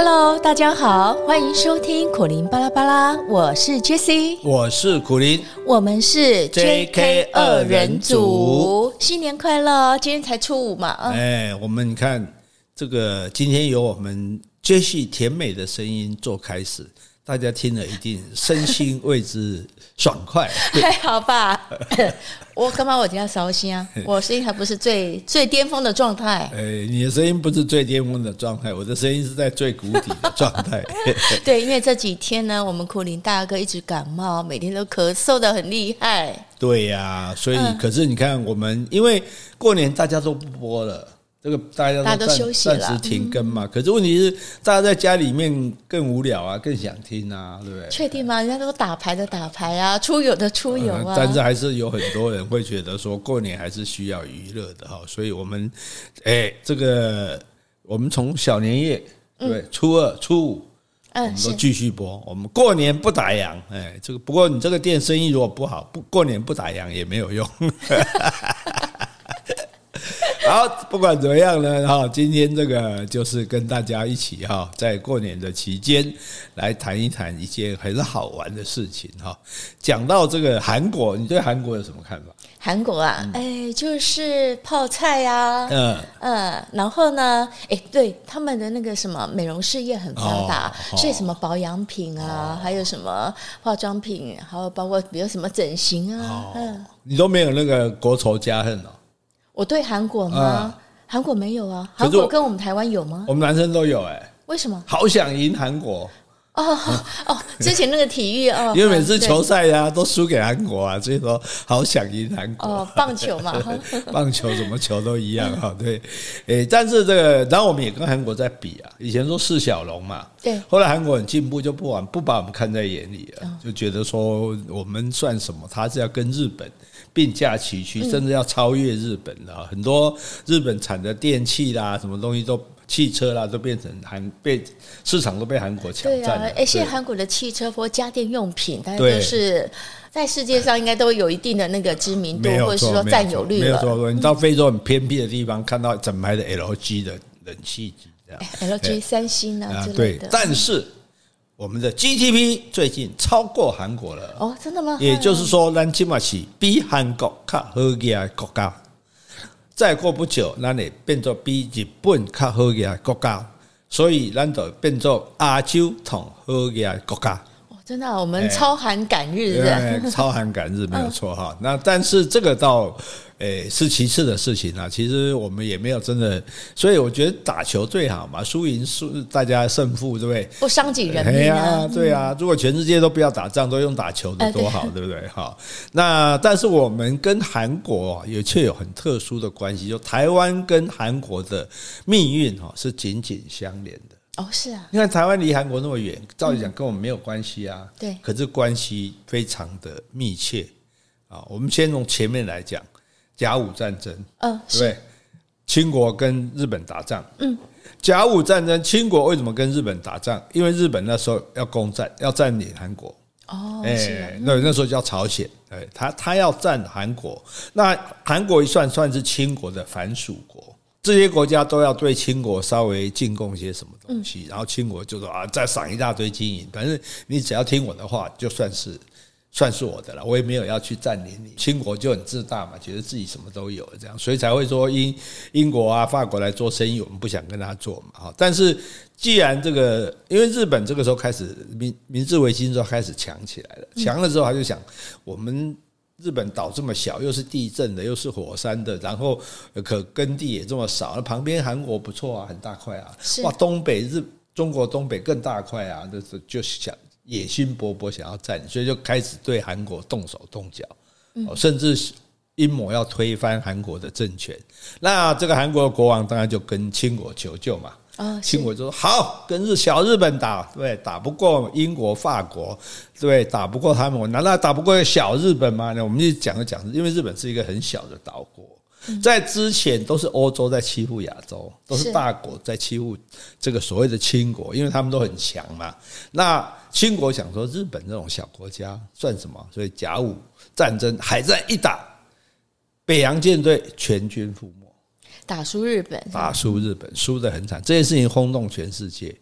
Hello，大家好，欢迎收听苦林巴拉巴拉，我是 Jessie，我是苦林，我们是 JK 二人组，新年快乐！今天才初五嘛，哎，我们你看这个，今天由我们 Jessie 甜美的声音做开始。大家听了一定身心为之爽快，还好吧？我干嘛我今天烧心啊？我声音还不是最最巅峰的状态。哎，你的声音不是最巅峰的状态，我的声音是在最谷底的状态。对，因为这几天呢，我们苦林大哥一直感冒，每天都咳嗽的很厉害。对呀、啊，所以可是你看，我们因为过年大家都不播了。这个大家都暂时停更嘛，可是问题是，大家在家里面更无聊啊，更想听啊，对不对？确定吗？人家都打牌的打牌啊，出游的出游啊。但是还是有很多人会觉得说，过年还是需要娱乐的哈。所以我们，哎，这个我们从小年夜对初二、初五，我们都继续播。我们过年不打烊，哎，这个不过你这个店生意如果不好，不过年不打烊也没有用。好，不管怎么样呢，哈，今天这个就是跟大家一起哈，在过年的期间来谈一谈一件很好玩的事情哈。讲到这个韩国，你对韩国有什么看法？韩国啊，哎，就是泡菜呀，嗯嗯，然后呢，哎，对他们的那个什么美容事业很发达，所以什么保养品啊，还有什么化妆品，还有包括比如什么整形啊，嗯，你都没有那个国仇家恨哦。我对韩国吗？韩国没有啊。韩国跟我们台湾有吗？我们男生都有哎。为什么？好想赢韩国哦哦！之前那个体育哦，因为每次球赛呀都输给韩国啊，所以说好想赢韩国。哦，棒球嘛，棒球什么球都一样哈。对，诶，但是这个，然后我们也跟韩国在比啊。以前说四小龙嘛，对。后来韩国很进步，就不往不把我们看在眼里了，就觉得说我们算什么？他是要跟日本。并驾齐驱，甚至要超越日本了。很多日本产的电器啦，什么东西都汽车啦，都变成韩被市场都被韩国抢占了。对啊，哎，现在韩国的汽车或家电用品，大家都是在世界上应该都有一定的那个知名度，或者是说占有率了。没有错，你到非洲很偏僻的地方，看到整排的 LG 的冷气机，这样 LG、三星啊之类的。对，但是。我们的 GDP 最近超过韩国了哦，真的吗？也就是说，咱起码是比韩国较好嘅国家。再过不久，咱也变作比日本较好嘅国家，所以咱就变作亚洲同好嘅国家。哦，真的，我们超韩赶日，超韩赶日没有错哈。那但是这个到。诶，是其次的事情啊。其实我们也没有真的，所以我觉得打球最好嘛，输赢输大家胜负，对不对？不伤及人命啊。对啊，如果全世界都不要打仗，都用打球的多好，对不对？哈，那但是我们跟韩国也却有很特殊的关系，就台湾跟韩国的命运哈是紧紧相连的。哦，是啊。你看台湾离韩国那么远，照理讲跟我们没有关系啊。对。可是关系非常的密切啊。我们先从前面来讲。甲午战争，嗯，对，清国跟日本打仗，嗯，甲午战争，清国为什么跟日本打仗？因为日本那时候要攻占，要占领韩国，哦，哎，那那时候叫朝鲜，哎，他他要占韩国，那韩国一算算是清国的藩属国，这些国家都要对清国稍微进贡些什么东西，然后清国就说啊，再赏一大堆金银，反正你只要听我的话，就算是。算是我的了，我也没有要去占领你。清国就很自大嘛，觉得自己什么都有这样，所以才会说英英国啊、法国来做生意，我们不想跟他做嘛。哈，但是既然这个，因为日本这个时候开始明明治维新之后开始强起来了，强了之后他就想，我们日本岛这么小，又是地震的，又是火山的，然后可耕地也这么少，那旁边韩国不错啊，很大块啊，哇，东北日中国东北更大块啊，就是就想。野心勃勃，想要占，所以就开始对韩国动手动脚，甚至阴谋要推翻韩国的政权。那这个韩国的国王当然就跟清国求救嘛。啊，清国就说好，跟日小日本打，对，打不过英国、法国，对，打不过他们，我难道打不过小日本吗？那我们就讲一讲，因为日本是一个很小的岛国。在之前都是欧洲在欺负亚洲，都是大国在欺负这个所谓的清国，因为他们都很强嘛。那清国想说日本这种小国家算什么？所以甲午战争海战一打，北洋舰队全军覆没，打输日本，打输日本，输得很惨。这件事情轰动全世界，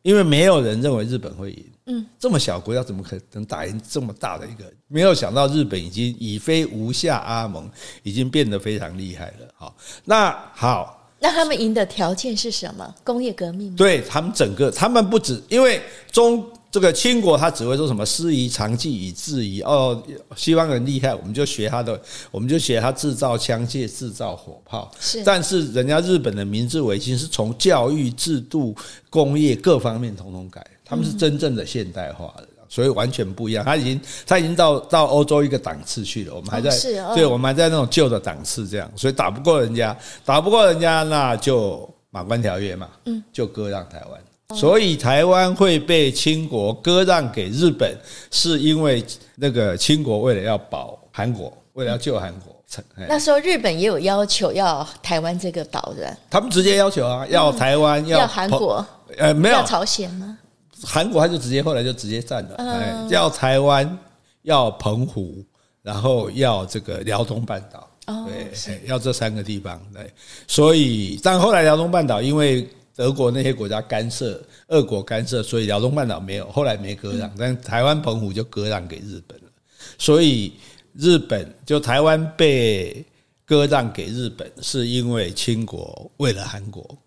因为没有人认为日本会赢。嗯，这么小国家怎么可能打赢这么大的一个？没有想到日本已经已非无下阿蒙，已经变得非常厉害了。好，那好，那他们赢的条件是什么？工业革命？对，他们整个，他们不止因为中。这个清国他只会说什么师夷长技以制夷哦，西方人厉害，我们就学他的，我们就学他制造枪械、制造火炮。是，但是人家日本的明治维新是从教育制度、工业各方面统统改，他们是真正的现代化的，所以完全不一样。他已经他已经到到欧洲一个档次去了，我们还在，对，我们还在那种旧的档次这样，所以打不过人家，打不过人家，那就马关条约嘛，嗯，就割让台湾。所以台湾会被清国割让给日本，是因为那个清国为了要保韩国，为了要救韩国。那时候日本也有要求要台湾这个岛的，他们直接要求啊，要台湾，要韩国，呃，没有。要朝鲜吗？韩国他就直接后来就直接占了，哎，要台湾，要澎湖，然后要这个辽东半岛，对，要这三个地方，对。所以，但后来辽东半岛因为。德国那些国家干涉，俄国干涉，所以辽东半岛没有，后来没割让，但台湾澎湖就割让给日本了。所以日本就台湾被割让给日本，是因为清国为了韩国，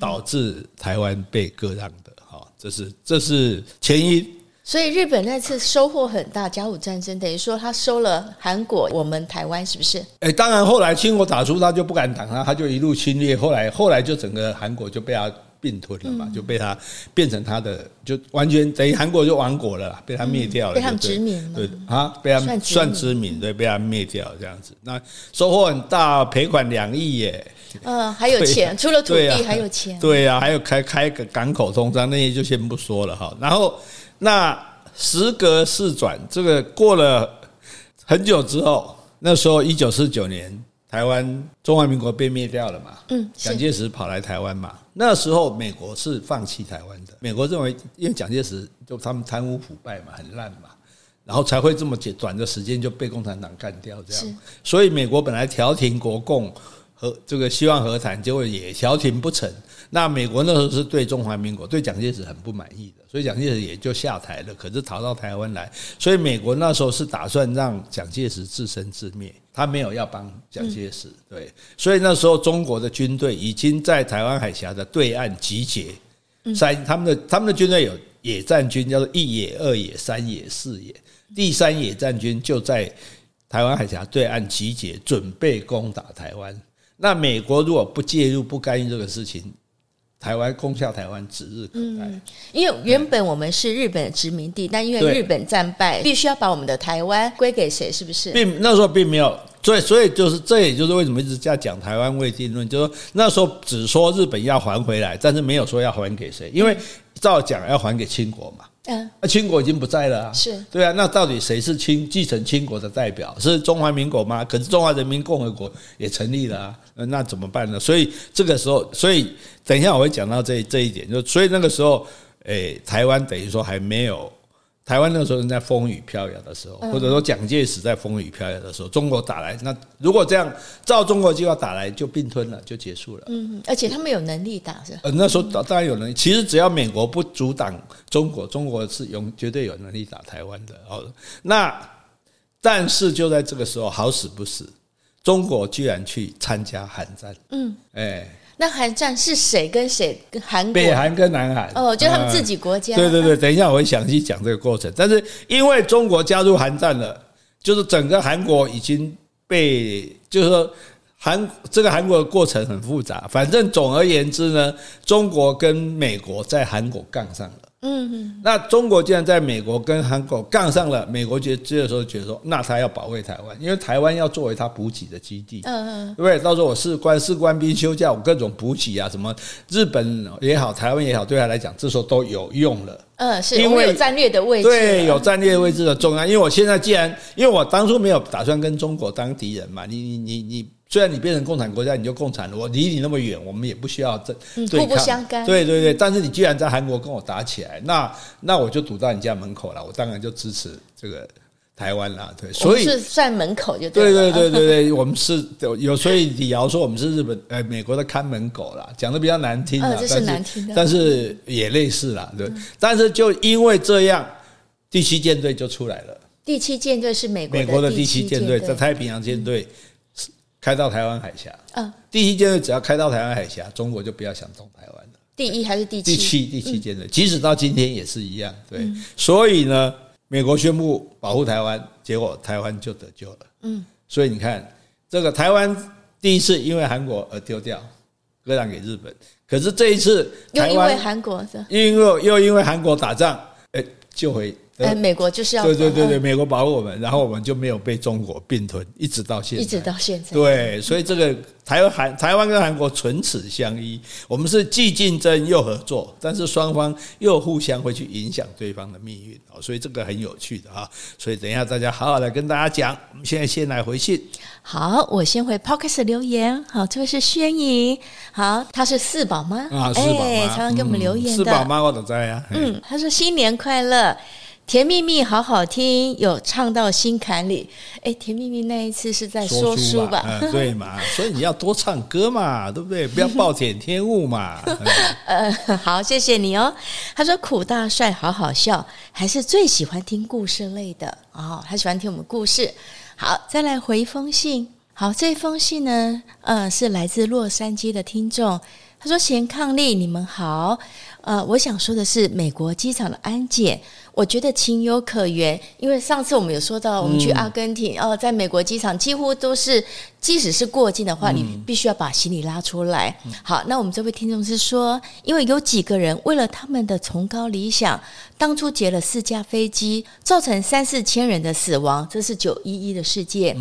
导致台湾被割让的。哈，这是这是前因。所以日本那次收获很大，甲午战争等于说他收了韩国，我们台湾是不是？哎，当然后来清国打出他就不敢挡他，他就一路侵略，后来后来就整个韩国就被他并吞了嘛，就被他变成他的，就完全等于韩国就亡国了，被他灭掉了，被他们殖民了，对啊，被他们算殖民，对，被他灭掉这样子。那收获很大，赔款两亿耶，嗯，还有钱，除了土地还有钱，对呀，还有开开个港口通商那些就先不说了哈，然后。那时隔四转，这个过了很久之后，那时候一九四九年，台湾中华民国被灭掉了嘛？嗯，蒋介石跑来台湾嘛？那时候美国是放弃台湾的，美国认为因为蒋介石就他们贪污腐败嘛，很烂嘛，然后才会这么短的时间就被共产党干掉这样。所以美国本来调停国共和这个希望和谈，结果也调停不成。那美国那时候是对中华民国、对蒋介石很不满意的，所以蒋介石也就下台了。可是逃到台湾来，所以美国那时候是打算让蒋介石自生自灭，他没有要帮蒋介石。对，所以那时候中国的军队已经在台湾海峡的对岸集结，三他们的他们的军队有野战军，叫做一野、二野、三野、四野。第三野战军就在台湾海峡对岸集结，准备攻打台湾。那美国如果不介入、不干预这个事情，台湾攻下台湾指日可待。嗯，因为原本我们是日本的殖民地，但因为日本战败，必须要把我们的台湾归给谁？是不是？并那时候并没有，所以所以就是这也就是为什么一直在讲台湾未定论，就是说那时候只说日本要还回来，但是没有说要还给谁，因为照讲要还给清国嘛。嗯，那清国已经不在了啊，是对啊，那到底谁是清继承清国的代表？是中华民国吗？可是中华人民共和国也成立了啊，那怎么办呢？所以这个时候，所以等一下我会讲到这这一点，就所以那个时候，诶，台湾等于说还没有。台湾那时候正在风雨飘摇的时候，或者说蒋介石在风雨飘摇的时候，中国打来，那如果这样照中国计划打来，就并吞了，就结束了。嗯，而且他们有能力打，是吧？呃，那时候当然有能力。其实只要美国不阻挡中国，中国是有绝对有能力打台湾的。哦，那但是就在这个时候，好死不死，中国居然去参加韩战。嗯，哎。那韩战是谁跟谁？跟韩国？北韩跟南韩？哦，就他们自己国家。对对对，等一下我会详细讲这个过程。但是因为中国加入韩战了，就是整个韩国已经被，就是说韩这个韩国的过程很复杂。反正总而言之呢，中国跟美国在韩国杠上了。嗯嗯，那中国既然在美国跟韩国杠上了，美国觉得这个时候觉得说，那他要保卫台湾，因为台湾要作为他补给的基地，嗯嗯，对不对？到时候我士官士官兵休假，我各种补给啊，什么日本也好，台湾也好，对他来讲，这时候都有用了。嗯，是因为有战略的位置，对，有战略位置的重要。因为我现在既然，因为我当初没有打算跟中国当敌人嘛，你你你你。虽然你变成共产国家，你就共产了。我离你那么远，我们也不需要这。互不相干。对对对，但是你既然在韩国跟我打起来，那那我就堵到你家门口了。我当然就支持这个台湾啦，对，所以是算门口就对对对对对，我们是有，所以李瑶说我们是日本呃美国的看门狗啦，讲的比较难听啊，这是难听的，但是也类似啦，对，但是就因为这样，第七舰队就出来了。第七舰队是美国美国的第七舰队，在太平洋舰队开到台湾海峡。嗯，第一舰队只要开到台湾海峡，中国就不要想动台湾了。第一还是第七？第七第七舰队，即使到今天也是一样。对，所以呢。美国宣布保护台湾，结果台湾就得救了。嗯，所以你看，这个台湾第一次因为韩国而丢掉，割让给日本。可是这一次，又因为韩国是，因为又因为韩国打仗，哎，救回。哎，美国就是要对对对对，美国保护我们，然后我们就没有被中国并吞，一直到现在，一直到现在。对，所以这个台湾韩台湾跟韩国唇齿相依，我们是既竞争又合作，但是双方又互相会去影响对方的命运哦，所以这个很有趣的啊。所以等一下大家好好来跟大家讲，我们现在先来回信。好，我先回 Podcast 留言。好，这位是轩怡，好，他是四宝妈啊，四宝妈常常给我们留言的。四宝妈我都在呀。嗯，他说新年快乐。甜蜜蜜好好听，有唱到心坎里。哎，甜蜜蜜那一次是在说书吧？对嘛？所以你要多唱歌嘛，对不对？不要暴殄天物嘛。呃，好，谢谢你哦。他说苦大帅好好笑，还是最喜欢听故事类的哦。他喜欢听我们故事。好，再来回一封信。好，这封信呢，呃，是来自洛杉矶的听众。他说：“贤伉俪，你们好。呃，我想说的是，美国机场的安检。”我觉得情有可原，因为上次我们有说到，我们去阿根廷哦，在美国机场几乎都是，即使是过境的话，你必须要把行李拉出来。好，那我们这位听众是说，因为有几个人为了他们的崇高理想，当初劫了四架飞机，造成三四千人的死亡，这是九一一的事件。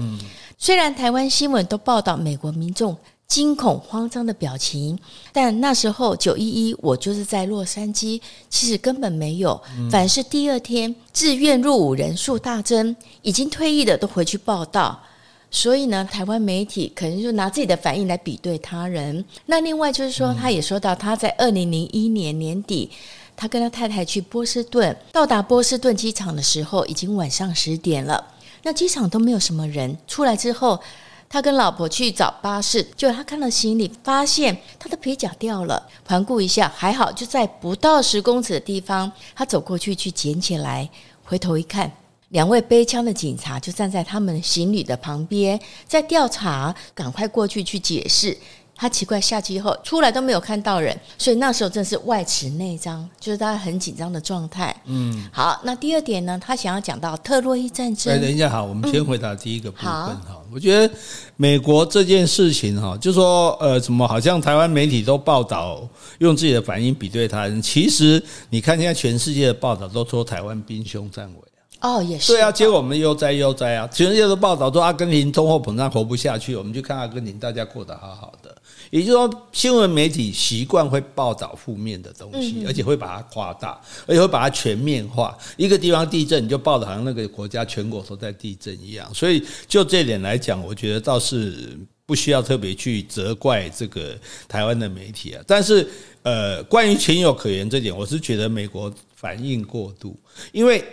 虽然台湾新闻都报道美国民众。惊恐慌张的表情，但那时候九一一，我就是在洛杉矶，其实根本没有。反而是第二天，自愿入伍人数大增，已经退役的都回去报道。所以呢，台湾媒体可能就拿自己的反应来比对他人。那另外就是说，他也说到他在二零零一年年底，他跟他太太去波士顿，到达波士顿机场的时候，已经晚上十点了。那机场都没有什么人，出来之后。他跟老婆去找巴士，就他看到行李，发现他的皮夹掉了。环顾一下，还好，就在不到十公尺的地方。他走过去去捡起来，回头一看，两位背枪的警察就站在他们行李的旁边，在调查。赶快过去去解释。他奇怪，下机后出来都没有看到人，所以那时候正是外弛内张，就是大家很紧张的状态。嗯，好，那第二点呢，他想要讲到特洛伊战争。哎，等一下，好，我们先回答第一个部分哈。嗯、我觉得美国这件事情哈，就说呃，怎么好像台湾媒体都报道用自己的反应比对他人，其实你看现在全世界的报道都说台湾兵凶战危。哦，也是。对啊，结果我们悠哉悠哉啊，全世界都报道说阿根廷通货膨胀活不下去，我们去看阿根廷，大家过得好好的。也就是说，新闻媒体习惯会报道负面的东西，而且会把它夸大，而且会把它全面化。一个地方地震，你就报道好像那个国家全国都在地震一样。所以就这点来讲，我觉得倒是不需要特别去责怪这个台湾的媒体啊。但是，呃，关于情有可原这点，我是觉得美国反应过度，因为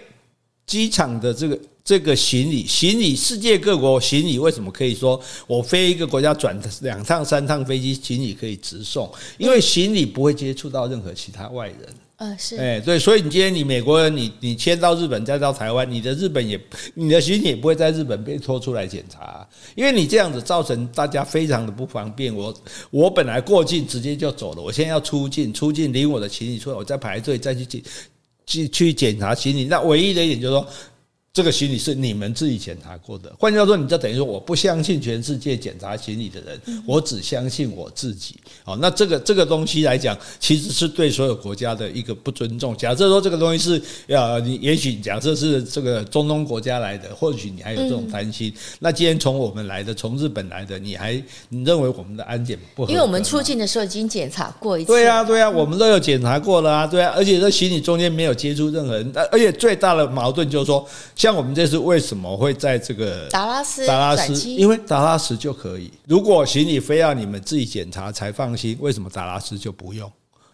机场的这个。这个行李，行李，世界各国行李为什么可以说我飞一个国家转两趟三趟飞机，行李可以直送？因为行李不会接触到任何其他外人。呃，是，哎，对，所以你今天你美国人，你你迁到日本再到台湾，你的日本也，你的行李也不会在日本被拖出来检查，因为你这样子造成大家非常的不方便。我我本来过境直接就走了，我现在要出境，出境领我的行李出来，我再排队再去检去去检查行李。那唯一的一点就是说。这个行李是你们自己检查过的，换句话说，你就等于说我不相信全世界检查行李的人，我只相信我自己。好，那这个这个东西来讲，其实是对所有国家的一个不尊重。假设说这个东西是呃，你也许假设是这个中东国家来的，或许你还有这种担心。那既然从我们来的，从日本来的，你还你认为我们的安检不合？因为我们出境的时候已经检查过一次。对啊，对啊，我们都有检查过了啊，对啊，而且这行李中间没有接触任何人，而且最大的矛盾就是说。像我们这次为什么会在这个达拉斯？达拉斯，因为达拉斯就可以。如果行李非要你们自己检查才放心，为什么达拉斯就不用？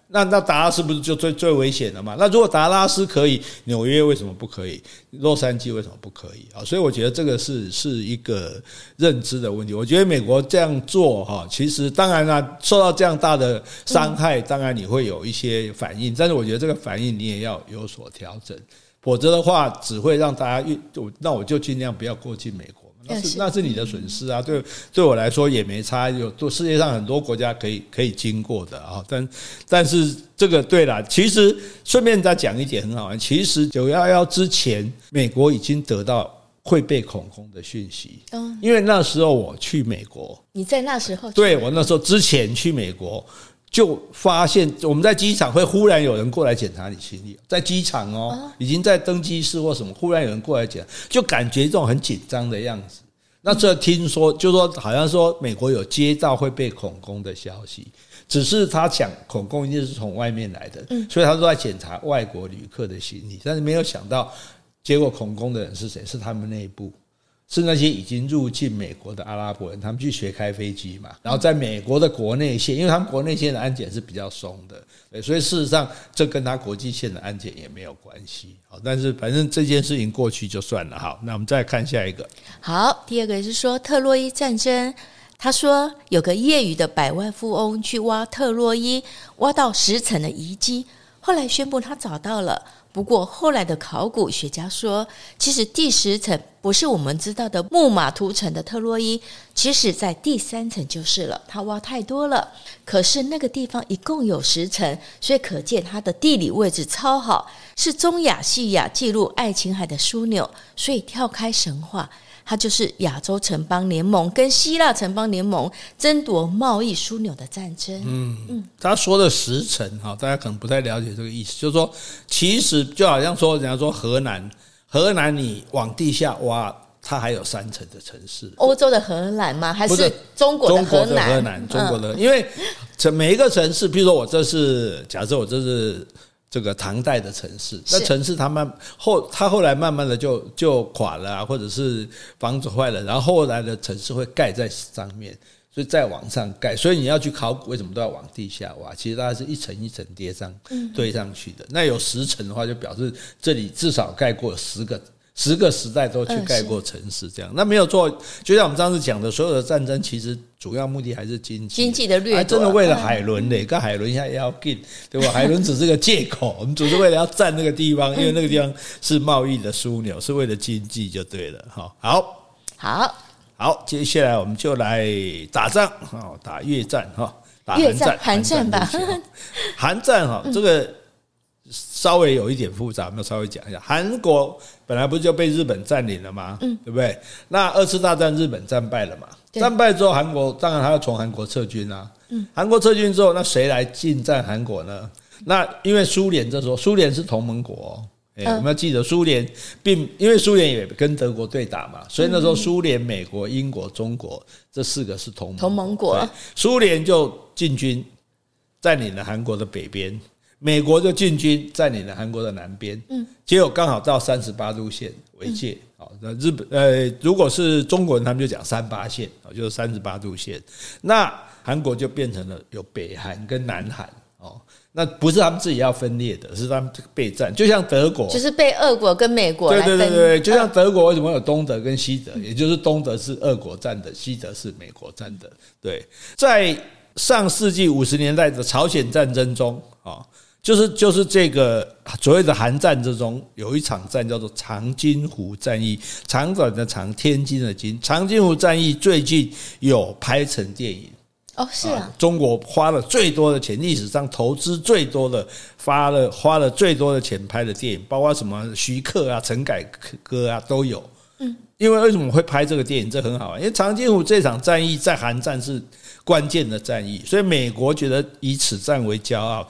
那那达拉斯不是就最最危险的嘛？那如果达拉斯可以，纽约为什么不可以？洛杉矶为什么不可以啊？所以我觉得这个是是一个认知的问题。我觉得美国这样做哈，其实当然啦，受到这样大的伤害，当然你会有一些反应，但是我觉得这个反应你也要有所调整，否则的话只会让大家越那我就尽量不要过境美国。那是那是你的损失啊，对对我来说也没差，有多世界上很多国家可以可以经过的啊，但但是这个对了，其实顺便再讲一点很好玩，其实九幺幺之前，美国已经得到会被恐攻的讯息，嗯，因为那时候我去美国，你在那时候，对我那时候之前去美国。就发现我们在机场会忽然有人过来检查你行李，在机场哦，已经在登机室或什么，忽然有人过来检查，就感觉这种很紧张的样子。那这听说就说好像说美国有接到会被恐攻的消息，只是他讲恐攻一定是从外面来的，所以他都在检查外国旅客的行李，但是没有想到结果恐攻的人是谁？是他们内部。是那些已经入境美国的阿拉伯人，他们去学开飞机嘛，然后在美国的国内线，因为他们国内线的安检是比较松的，所以事实上这跟他国际线的安检也没有关系。好，但是反正这件事情过去就算了。好，那我们再看下一个。好，第二个是说特洛伊战争，他说有个业余的百万富翁去挖特洛伊，挖到十层的遗迹，后来宣布他找到了。不过后来的考古学家说，其实第十层不是我们知道的木马图层的特洛伊，其实在第三层就是了。他挖太多了，可是那个地方一共有十层，所以可见它的地理位置超好，是中亚细亚记录爱琴海的枢纽，所以跳开神话。它就是亚洲城邦联盟跟希腊城邦联盟争夺贸易枢纽的战争。嗯嗯，他说的十层哈，大家可能不太了解这个意思，就是说，其实就好像说，人家说河南，河南你往地下挖，它还有三层的城市。欧洲的荷兰吗？还是中国的荷兰？中国的荷兰，中国的，因为这每一个城市，比如说我这是，假设我这是。这个唐代的城市，那城市它慢后，它后来慢慢的就就垮了啊，或者是房子坏了，然后后来的城市会盖在上面，所以再往上盖，所以你要去考古，为什么都要往地下挖？其实它是一层一层叠上堆上去的。那有十层的话，就表示这里至少盖过十个。十个时代都去盖过城市，这样那没有错。就像我们上次讲的，所有的战争其实主要目的还是经济，经济的掠夺，还真的为了海伦呢，跟海伦一下也要进，对吧？海伦只是个借口，我们只是为了要占那个地方，因为那个地方是贸易的枢纽，是为了经济就对了。哈，好，好，好，接下来我们就来打仗，打越战，哈，打越战，韩战吧，韩战，哈，这个。稍微有一点复杂，我们稍微讲一下。韩国本来不是就被日本占领了吗？嗯，对不对？那二次大战日本战败了嘛？战败之后，韩国当然他要从韩国撤军啊。嗯，韩国撤军之后，那谁来进占韩国呢？那因为苏联这时候，苏联是同盟国，哎，我们要记得苏联并因为苏联也跟德国对打嘛，所以那时候苏联、美国、英国、中国这四个是同盟同盟国，苏联就进军占领了韩国的北边。美国就进军占领了韩国的南边，嗯，结果刚好到三十八度线为界，好，那日本呃，如果是中国人，他们就讲三八线，哦，就是三十八度线，那韩国就变成了有北韩跟南韩，哦，那不是他们自己要分裂的，是他们备战，就像德国，就是被俄国跟美国，对对对对，就像德国为什么有东德跟西德，也就是东德是俄国占的，西德是美国占的，对，在上世纪五十年代的朝鲜战争中，啊。就是就是这个所谓的韩战之中，有一场战叫做长津湖战役，长短的长，天津的津。长津湖战役最近有拍成电影哦，是啊，中国花了最多的钱，历史上投资最多的，发了花了最多的钱拍的电影，包括什么徐克啊、陈凯歌啊都有。嗯，因为为什么会拍这个电影？这很好玩，因为长津湖这场战役在韩战是关键的战役，所以美国觉得以此战为骄傲。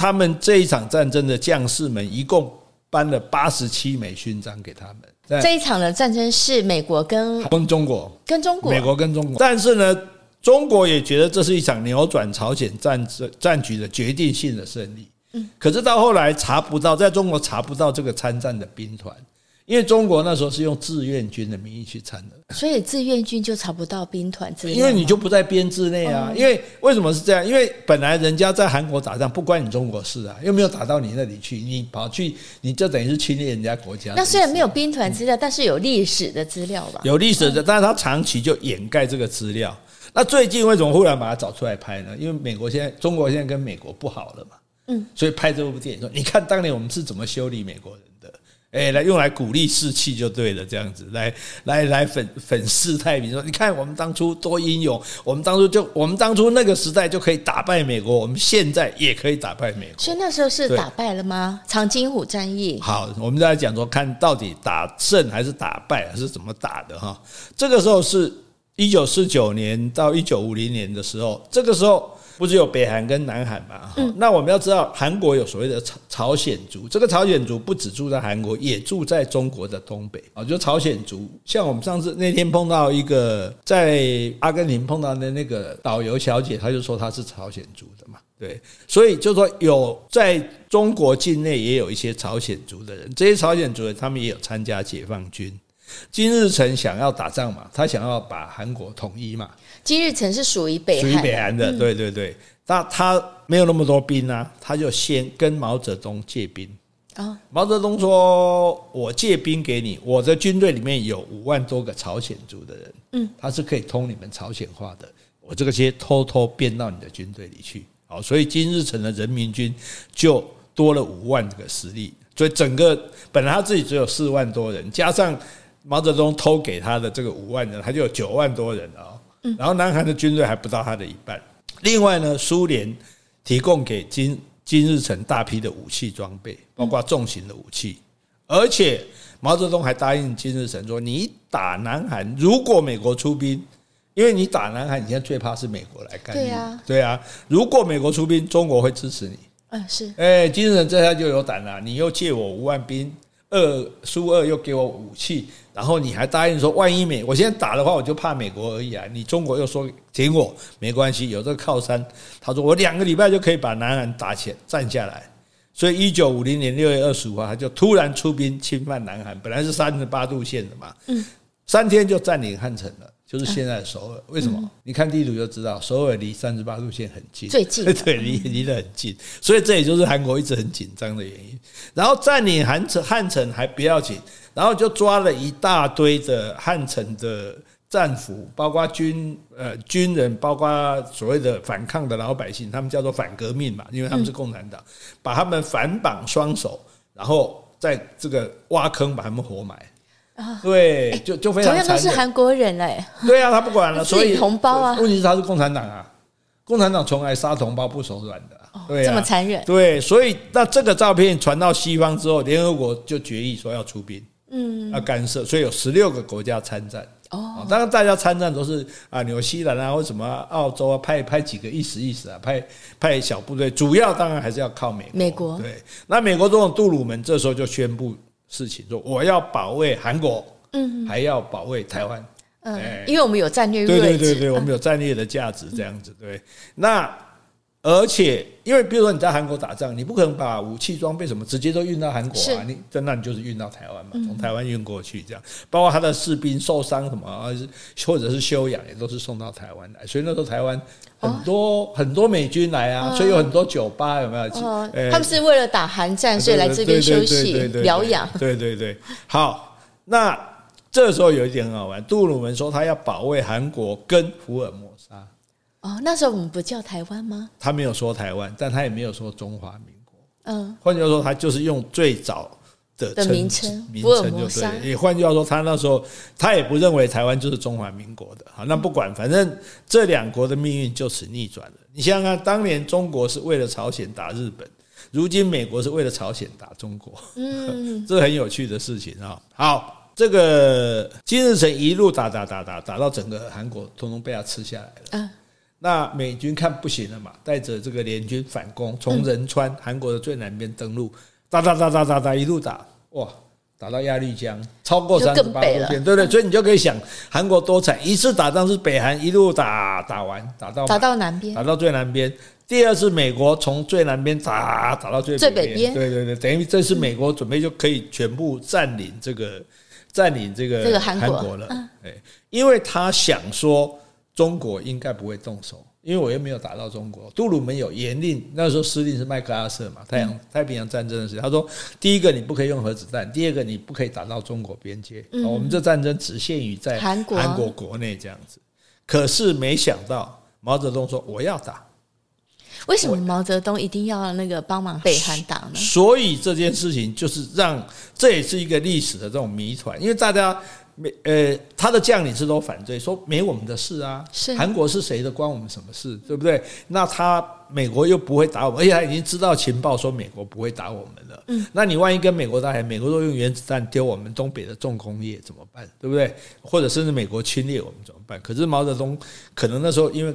他们这一场战争的将士们一共颁了八十七枚勋章给他们。这一场的战争是美国跟跟中国，跟中国，美国跟中国。但是呢，中国也觉得这是一场扭转朝鲜战争战局的决定性的胜利。嗯，可是到后来查不到，在中国查不到这个参战的兵团。因为中国那时候是用志愿军的名义去参的，所以志愿军就查不到兵团之类。因为你就不在编制内啊。因为为什么是这样？因为本来人家在韩国打仗不关你中国事啊，又没有打到你那里去，你跑去，你就等于是侵略人家国家。那虽然没有兵团资料，但是有历史的资料吧？有历史的，但是他长期就掩盖这个资料。那最近为什么忽然把它找出来拍呢？因为美国现在，中国现在跟美国不好了嘛，嗯，所以拍这部电影说，你看当年我们是怎么修理美国人。哎，来用来鼓励士气就对了，这样子来来来粉粉饰太平，说你看我们当初多英勇，我们当初就我们当初那个时代就可以打败美国，我们现在也可以打败美国。所以那时候是打败了吗？长津湖战役。好，我们再来讲说，看到底打胜还是打败，还是怎么打的哈？这个时候是一九四九年到一九五零年的时候，这个时候。不只有北韩跟南韩嘛？嗯，那我们要知道，韩国有所谓的朝朝鲜族，这个朝鲜族不只住在韩国，也住在中国的东北啊。就朝鲜族，像我们上次那天碰到一个在阿根廷碰到的那个导游小姐，她就说她是朝鲜族的嘛。对，所以就说有在中国境内也有一些朝鲜族的人，这些朝鲜族人他们也有参加解放军。金日成想要打仗嘛，他想要把韩国统一嘛。金日成是属于北韩，属于北韩的，对对对。那他没有那么多兵啊，他就先跟毛泽东借兵啊。毛泽东说：“我借兵给你，我的军队里面有五万多个朝鲜族的人，嗯，他是可以通你们朝鲜话的。我这个些偷偷编到你的军队里去。好，所以金日成的人民军就多了五万个实力。所以整个本来他自己只有四万多人，加上毛泽东偷给他的这个五万人，他就有九万多人啊。”然后南韩的军队还不到他的一半。另外呢，苏联提供给金金日成大批的武器装备，包括重型的武器。而且毛泽东还答应金日成说：“你打南韩，如果美国出兵，因为你打南韩，你现在最怕是美国来干预。对啊，对啊，如果美国出兵，中国会支持你。嗯，是。哎，金日成这下就有胆了，你又借我五万兵。”二苏二又给我武器，然后你还答应说，万一美我现在打的话，我就怕美国而已啊！你中国又说挺我，没关系，有这个靠山。他说我两个礼拜就可以把南韩打起来站下来。所以一九五零年六月二十五号，他就突然出兵侵犯南韩，本来是三十八度线的嘛，嗯，三天就占领汉城了。就是现在首尔，为什么？你看地图就知道，首尔离三十八度线很近，最近，对，离离得很近，所以这也就是韩国一直很紧张的原因。然后占领韩城，汉城还不要紧，然后就抓了一大堆的汉城的战俘，包括军呃军人，包括所谓的反抗的老百姓，他们叫做反革命嘛，因为他们是共产党，把他们反绑双手，然后在这个挖坑把他们活埋。对，就就非常同样都是韩国人嘞。对啊，他不管了，所以同胞啊。问题是他是共产党啊，共产党从来杀同胞不手软的。对，这么残忍。对，所以那这个照片传到西方之后，联合国就决议说要出兵，嗯，要干涉，所以有十六个国家参战。哦，当然大家参战都是啊，纽西兰啊，或什么澳洲啊，派派几个意思意思啊，派派小部队，主要当然还是要靠美国。美国对，那美国总统杜鲁门这时候就宣布。事情说我要保卫韩国，嗯，还要保卫台湾，嗯，因为我们有战略，对对对对，我们有战略的价值，这样子对。那而且，因为比如说你在韩国打仗，你不可能把武器装备什么直接都运到韩国啊，你在那你就是运到台湾嘛，从台湾运过去这样，包括他的士兵受伤什么，或者是休养，也都是送到台湾来。所以那时候台湾。很多、哦、很多美军来啊，所以有很多酒吧，有没有？哦，他们是为了打韩战，所以来这边休息疗养。对对对，好，那这时候有一点很好玩，杜鲁门说他要保卫韩国跟福尔摩沙。哦，那时候我们不叫台湾吗？他没有说台湾，但他也没有说中华民国。嗯，换句话说，他就是用最早。的名称，名称就对。也换句话说，他那时候他也不认为台湾就是中华民国的。好，那不管，反正这两国的命运就此逆转了。你想想看，当年中国是为了朝鲜打日本，如今美国是为了朝鲜打中国。嗯，这很有趣的事情啊。好，这个金日成一路打打打打打到整个韩国，通通被他吃下来了。嗯，那美军看不行了嘛，带着这个联军反攻，从仁川韩国的最南边登陆。打打打打打打，一路打哇！打到鸭绿江，超过三十八度线，对不对？所以你就可以想，韩国多惨！一次打仗是北韩一路打打完，打到打到南边，打到最南边。第二次美国从最南边打打到最最北边，对对对，等于这次美国准备就可以全部占领这个占领这个这个韩国，国了。哎，因为他想说中国应该不会动手。因为我又没有打到中国，杜鲁门有严令，那时候司令是麦克阿瑟嘛，太阳太平洋战争的时候，他说第一个你不可以用核子弹，第二个你不可以打到中国边界，嗯、我们这战争只限于在韩国韩国国内这样子。可是没想到毛泽东说我要打，为什么毛泽东一定要那个帮忙北韩打呢？所以这件事情就是让这也是一个历史的这种谜团，因为大家。没，呃，他的将领是都反对，说没我们的事啊，是韩国是谁的，关我们什么事，对不对？那他美国又不会打我们，而且他已经知道情报说美国不会打我们了。嗯，那你万一跟美国打，美国都用原子弹丢我们东北的重工业怎么办？对不对？或者甚至美国侵略我们怎么办？可是毛泽东可能那时候因为。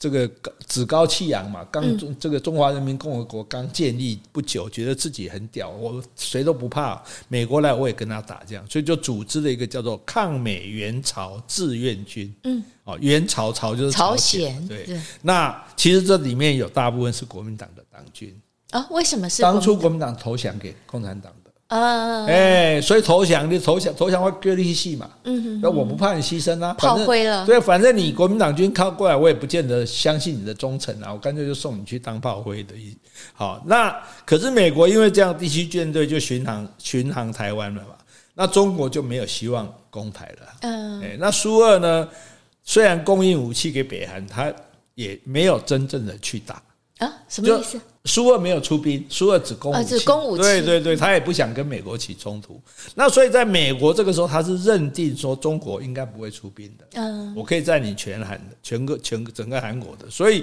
这个趾高气扬嘛，刚中这个中华人民共和国刚建立不久，觉得自己很屌，我谁都不怕，美国来我也跟他打，这样，所以就组织了一个叫做抗美援朝志愿军。嗯，哦，援朝朝就是朝鲜，对。那其实这里面有大部分是国民党的党军啊？为什么是当初国民党投降给共产党？啊，哎，所以投降你投降投降会割利息嘛？嗯哼，那我不怕你牺牲啊，炮灰了。对，反正你国民党军靠过来，我也不见得相信你的忠诚啊，我干脆就送你去当炮灰的意思。好，那可是美国因为这样，第七舰队就巡航巡航台湾了嘛，那中国就没有希望攻台了。嗯，哎，那苏二呢，虽然供应武器给北韩，他也没有真正的去打。啊，什么意思？苏二没有出兵，苏二只攻武器，只攻武器。对对对，他也不想跟美国起冲突。那所以在美国这个时候，他是认定说中国应该不会出兵的。嗯，我可以占领全韩的，全个全整个韩国的。所以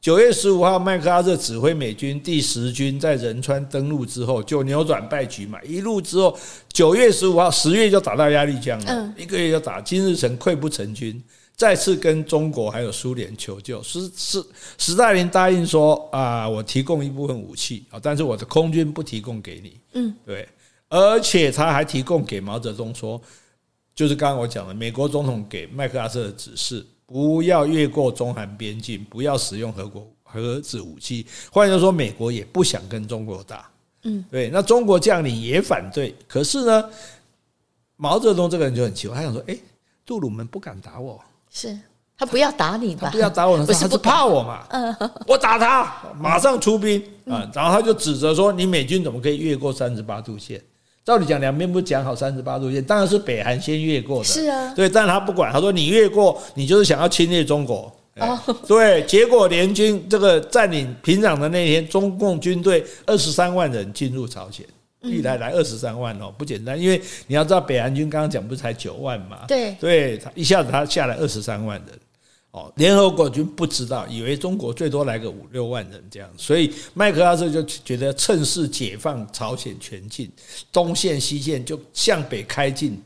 九月十五号，麦克阿瑟指挥美军第十军在仁川登陆之后，就扭转败局嘛。一路之后，九月十五号，十月就打到鸭绿江了，一个月就打金日成溃不成军。再次跟中国还有苏联求救，是是，斯大林答应说啊，我提供一部分武器啊，但是我的空军不提供给你。嗯，对，而且他还提供给毛泽东说，就是刚刚我讲的，美国总统给麦克阿瑟的指示，不要越过中韩边境，不要使用核国核子武器。换句话说，美国也不想跟中国打。嗯，对，那中国将领也反对，可是呢，毛泽东这个人就很奇怪，他想说，哎，杜鲁门不敢打我。是他不要打你吧？不要打我，他是怕我嘛？嗯，我打他，马上出兵啊！然后他就指责说：“你美军怎么可以越过三十八度线？照理讲，两边不讲好三十八度线，当然是北韩先越过的。是啊，对，但他不管，他说你越过，你就是想要侵略中国。哦，对，结果联军这个占领平壤的那天，中共军队二十三万人进入朝鲜。历来来二十三万哦，不简单，因为你要知道北韩军刚刚讲不是才九万嘛？对，对他一下子他下来二十三万人哦，联合国军不知道，以为中国最多来个五六万人这样，所以麦克阿瑟就觉得趁势解放朝鲜全境，东线西线就向北开进。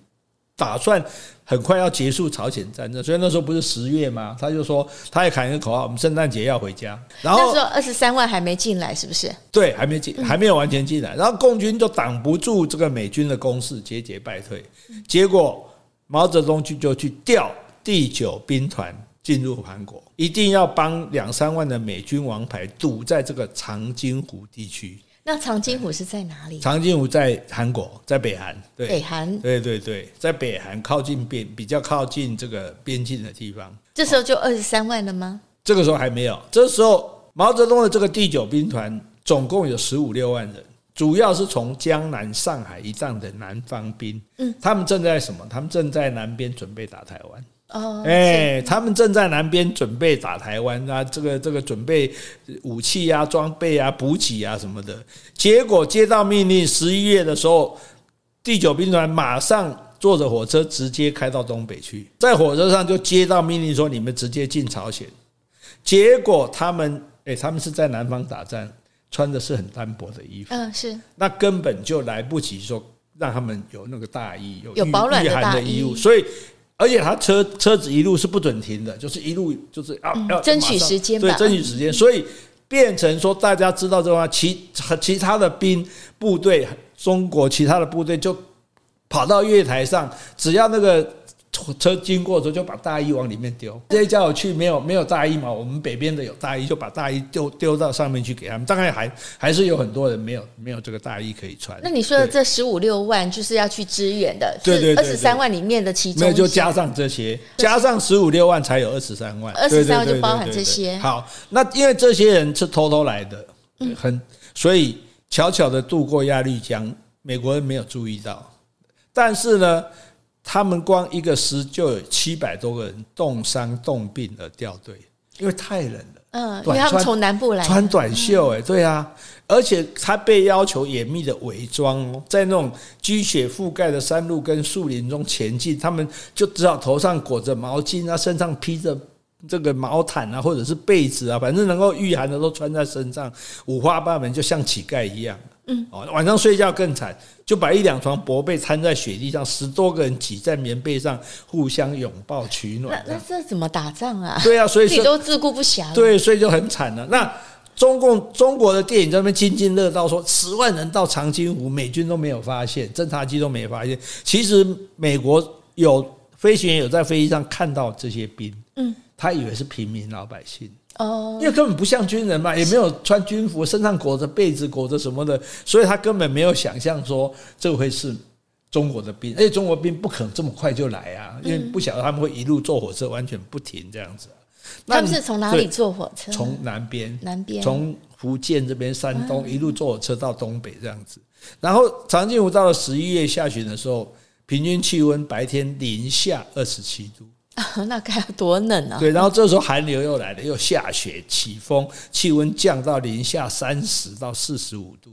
打算很快要结束朝鲜战争，所以那时候不是十月吗？他就说他也喊一个口号：我们圣诞节要回家。然后那时候二十三万还没进来，是不是？对，还没进，还没有完全进来。然后共军就挡不住这个美军的攻势，节节败退。结果毛泽东就就去调第九兵团进入韩国，一定要帮两三万的美军王牌堵在这个长津湖地区。那长津湖是在哪里？长津湖在韩国，在北韩。对，北韩。对对对，在北韩靠近边，比较靠近这个边境的地方。这时候就二十三万了吗？这个时候还没有。这时候毛泽东的这个第九兵团总共有十五六万人，主要是从江南、上海一仗的南方兵。嗯，他们正在什么？他们正在南边准备打台湾。哦，哎，他们正在南边准备打台湾啊，这个这个准备武器啊、装备啊、补给啊什么的。结果接到命令，十一月的时候，第九兵团马上坐着火车直接开到东北去，在火车上就接到命令说：“你们直接进朝鲜。”结果他们，哎，他们是在南方打仗，穿的是很单薄的衣服，嗯，是，那根本就来不及说让他们有那个大衣，有有保暖的衣物，所以。而且他车车子一路是不准停的，就是一路就是要要争取时间，对，争取时间，所以变成说大家知道这话，其其他的兵部队中国其他的部队就跑到月台上，只要那个。车经过的时候就把大衣往里面丢，这些叫我去没有没有大衣嘛？我们北边的有大衣，就把大衣丢丢到上面去给他们。当然还还是有很多人没有没有这个大衣可以穿。那你说的这十五六万就是要去支援的，对对，二十三万里面的其中，没有就加上这些，加上十五六万才有二十三万，二十三万就包含这些。好，那因为这些人是偷偷来的，很所以悄悄的渡过鸭绿江，美国人没有注意到，但是呢。他们光一个师就有七百多个人冻伤冻病而掉队，因为太冷了。嗯，因为他们从南部来，穿短袖，哎，对啊，而且他被要求严密的伪装哦，在那种积雪覆盖的山路跟树林中前进，他们就只好头上裹着毛巾啊，身上披着这个毛毯啊，或者是被子啊，反正能够御寒的都穿在身上，五花八门，就像乞丐一样。嗯，哦，晚上睡觉更惨，就把一两床薄被摊在雪地上，十多个人挤在棉被上，互相拥抱取暖。那那这怎么打仗啊？对啊，所以自己都自顾不暇。对，所以就很惨了。那中共中国的电影在那边津津乐道说，十万人到长津湖，美军都没有发现，侦察机都没有发现。其实美国有飞行员有在飞机上看到这些兵，嗯，他以为是平民老百姓。哦，因为根本不像军人嘛，也没有穿军服，身上裹着被子，裹着什么的，所以他根本没有想象说这会是中国的兵，而且中国兵不可能这么快就来啊，因为不晓得他们会一路坐火车完全不停这样子。他们是从哪里坐火车？从南边，南边，从福建这边、山东一路坐火车到东北这样子。然后长津湖到了十一月下旬的时候，平均气温白天零下二十七度。那该有多冷啊！对，然后这时候寒流又来了，又下雪起风，气温降到零下三十到四十五度，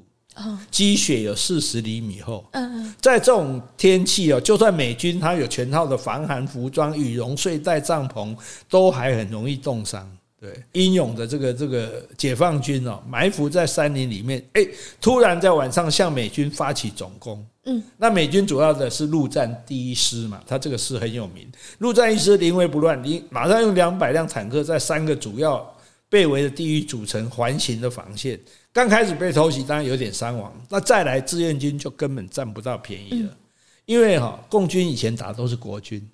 积雪有四十厘米厚。嗯，在这种天气哦，就算美军他有全套的防寒服装、羽绒睡袋、帐篷，都还很容易冻伤。对，英勇的这个这个解放军哦，埋伏在山林里面，哎，突然在晚上向美军发起总攻。嗯，那美军主要的是陆战第一师嘛，他这个师很有名。陆战一师临危不乱，你马上用两百辆坦克在三个主要被围的地域组成环形的防线。刚开始被偷袭，当然有点伤亡。那再来志愿军就根本占不到便宜了，因为哈共军以前打都是国军，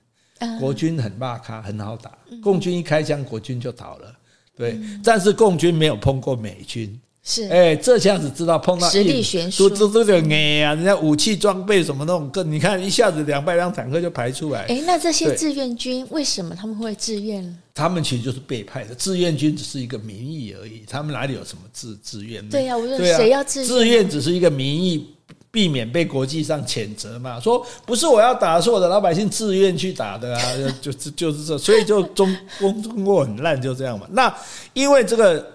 国军很大咖，很好打。共军一开枪，国军就倒了。对，但是共军没有碰过美军。是，哎，这下子知道碰到实力悬殊，都都这个哎呀，人家武器装备什么那种，更你看一下子两百辆坦克就排出来。哎，那这些志愿军为什么他们会志愿？他们其实就是被派的，志愿军只是一个名义而已，他们哪里有什么志志愿？对呀，我说谁要志愿？志愿只是一个名义，避免被国际上谴责嘛。说不是我要打，是我的老百姓自愿去打的啊，就就就是这，所以就中中中国很烂，就这样嘛。那因为这个。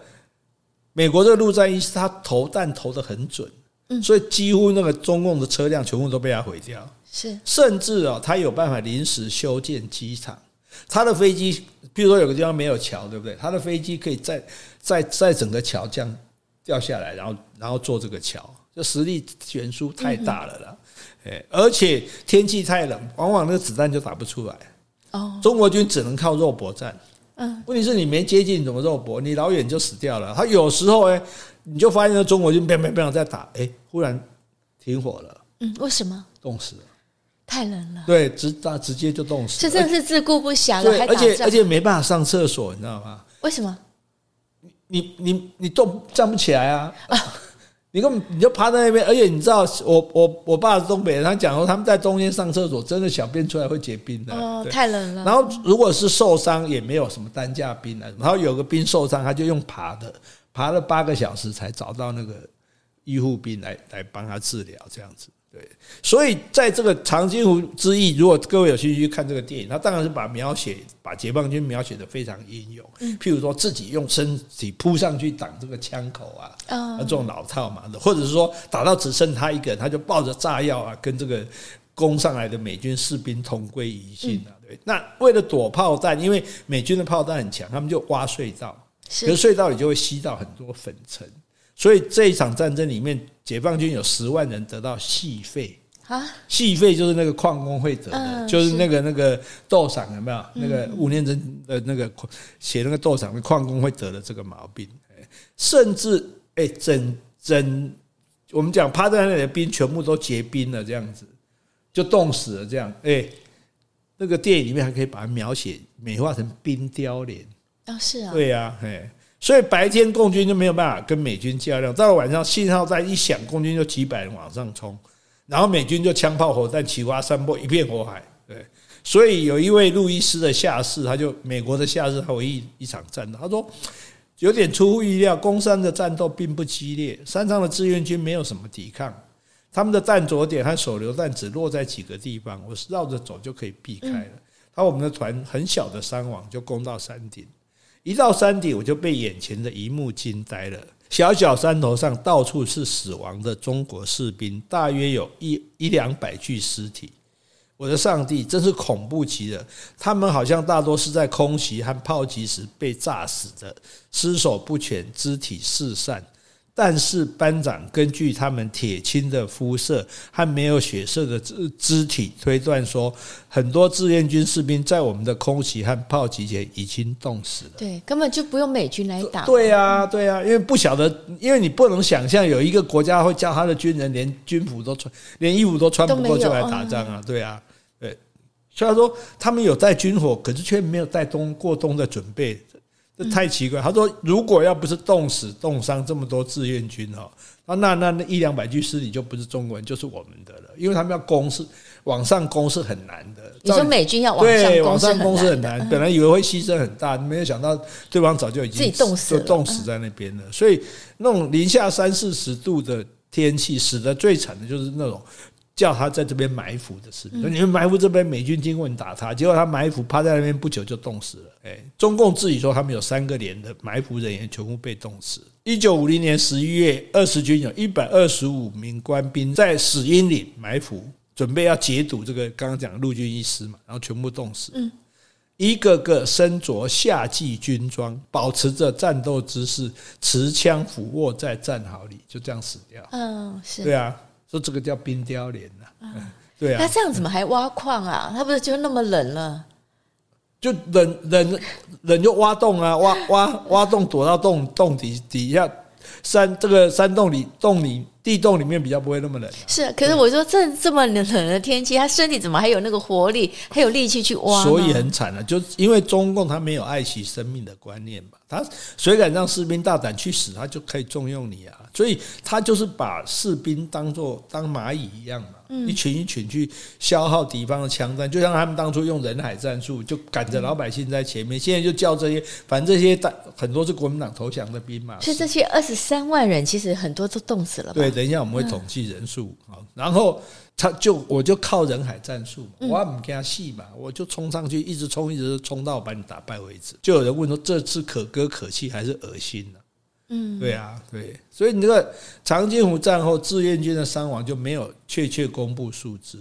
美国这个陆战一师他投弹投的很准，所以几乎那个中共的车辆全部都被他毁掉。是，甚至啊，他有办法临时修建机场。他的飞机，比如说有个地方没有桥，对不对？他的飞机可以在在在整个桥这样掉下来，然后然后做这个桥，就实力悬殊太大了啦。哎，而且天气太冷，往往那个子弹就打不出来。哦，中国军只能靠肉搏战。嗯，问题是你没接近，怎么肉搏？你老远就死掉了。他有时候哎，你就发现中国军砰砰砰在打，哎，忽然停火了。嗯，为什么？冻死了，太冷了。对，直打直接就冻死了。这真的是自顾不暇了，还而且而且没办法上厕所，你知道吗？为什么？你你你动站不起来啊！你根本你就趴在那边，而且你知道，我我我爸是东北人，他讲说他们在中间上厕所，真的小便出来会结冰的。哦，太冷了。然后如果是受伤，也没有什么担架冰啊。然后有个兵受伤，他就用爬的，爬了八个小时才找到那个医护兵来来帮他治疗，这样子。对，所以在这个长津湖之役，如果各位有兴趣去看这个电影，他当然是把描写把解放军描写的非常英勇，譬如说自己用身体扑上去挡这个枪口啊，啊，这种老套嘛的，或者是说打到只剩他一个人，他就抱着炸药啊，跟这个攻上来的美军士兵同归于尽啊。对，那为了躲炮弹，因为美军的炮弹很强，他们就挖隧道，可是隧道里就会吸到很多粉尘。所以这一场战争里面，解放军有十万人得到矽肺啊，矽肺就是那个矿工会得的，就是那个那个斗赏有没有？那个吴念真的那个写那个斗赏的矿工会得的这个毛病，甚至哎，整整我们讲趴在那里的兵全部都结冰了，这样子就冻死了，这样。哎，那个电影里面还可以把它描写美化成冰雕脸。啊，是啊，对呀，哎，所以白天共军就没有办法跟美军较量，到了晚上信号弹一响，共军就几百人往上冲，然后美军就枪炮火弹齐发山坡，一片火海，对。所以有一位路易斯的下士，他就美国的下士，他唯一一场战斗，他说有点出乎意料，攻山的战斗并不激烈，山上的志愿军没有什么抵抗，他们的弹着点和手榴弹只落在几个地方，我是绕着走就可以避开了。他我们的团很小的伤亡就攻到山顶，一到山顶我就被眼前的一幕惊呆了，小小山头上到处是死亡的中国士兵，大约有一一两百具尸体。我的上帝，真是恐怖极了！他们好像大多是在空袭和炮击时被炸死的，尸首不全，肢体四散。但是班长根据他们铁青的肤色和没有血色的肢肢体推断说，很多志愿军士兵在我们的空袭和炮击前已经冻死了。对，根本就不用美军来打。对啊，对啊，因为不晓得，因为你不能想象有一个国家会叫他的军人连军服都穿，连衣服都穿不过就来打仗啊！对啊，对。虽然说他们有带军火，可是却没有带冬过冬的准备。这太奇怪。他说：“如果要不是冻死、冻伤这么多志愿军哈，那那那一两百具尸体就不是中国人，就是我们的了。因为他们要攻是往上攻是很难的。你说美军要往上攻，往上攻是很难。本来以为会牺牲很大，没有想到对方早就已经冻死，冻死在那边了。所以那种零下三四十度的天气，死的最惨的就是那种。”叫他在这边埋伏的事，你们埋伏这边，美军经过你打他，结果他埋伏趴在那边不久就冻死了。哎，中共自己说他们有三个连的埋伏人员全部被冻死。一九五零年十一月，二十军有一百二十五名官兵在死荫岭埋伏，准备要截堵这个刚刚讲的陆军一师嘛，然后全部冻死。嗯，一个个身着夏季军装，保持着战斗姿势，持枪俯卧在战壕里，就这样死掉。嗯，是对啊。说这个叫冰雕连呐，对啊。那这样怎么还挖矿啊？他不是就那么冷了？就冷冷冷就挖洞啊，挖挖挖洞躲到洞洞底底下山这个山洞里洞里地洞里面比较不会那么冷。是，可是我说这这么冷的天气，他身体怎么还有那个活力，还有力气去挖？所以很惨了，就因为中共他没有爱惜生命的观念吧？他谁敢让士兵大胆去死，他就可以重用你啊。所以他就是把士兵当做当蚂蚁一样嘛，一群一群去消耗敌方的枪弹，就像他们当初用人海战术，就赶着老百姓在前面。现在就叫这些，反正这些大很多是国民党投降的兵嘛。所以这些二十三万人，其实很多都冻死了。对，等一下我们会统计人数。好，然后他就我就靠人海战术，我不跟他戏嘛，我就冲上去，一直冲，一直冲到把你打败为止。就有人问说，这次可歌可泣还是恶心呢？嗯，对啊，对，所以你这个长津湖战后志愿军的伤亡就没有确切公布数字，